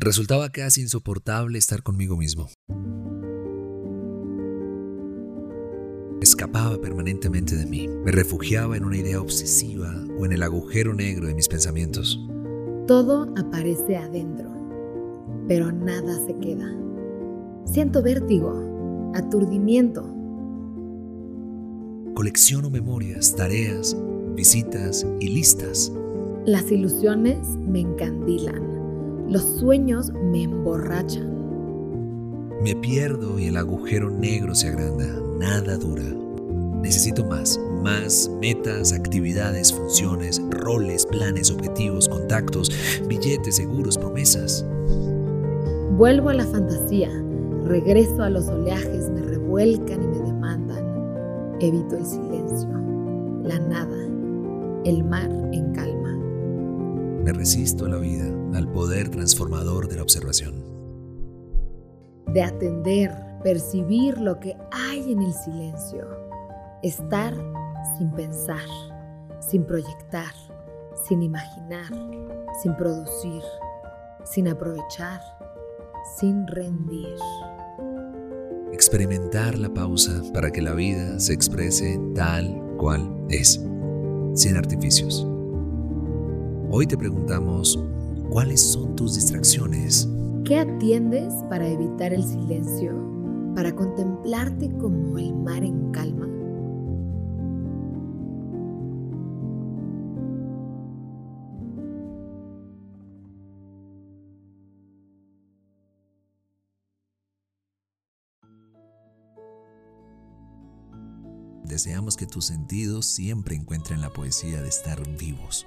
Resultaba casi insoportable estar conmigo mismo. Escapaba permanentemente de mí, me refugiaba en una idea obsesiva o en el agujero negro de mis pensamientos. Todo aparece adentro, pero nada se queda. Siento vértigo, aturdimiento. Colecciono memorias, tareas, visitas y listas. Las ilusiones me encandilan. Los sueños me emborrachan. Me pierdo y el agujero negro se agranda. Nada dura. Necesito más, más metas, actividades, funciones, roles, planes, objetivos, contactos, billetes, seguros, promesas. Vuelvo a la fantasía, regreso a los oleajes, me revuelcan y me demandan. Evito el silencio, la nada, el mar en calma. Me resisto a la vida, al poder transformador de la observación. De atender, percibir lo que hay en el silencio. Estar sin pensar, sin proyectar, sin imaginar, sin producir, sin aprovechar, sin rendir. Experimentar la pausa para que la vida se exprese tal cual es, sin artificios. Hoy te preguntamos, ¿cuáles son tus distracciones? ¿Qué atiendes para evitar el silencio? Para contemplarte como el mar en calma. Deseamos que tus sentidos siempre encuentren la poesía de estar vivos.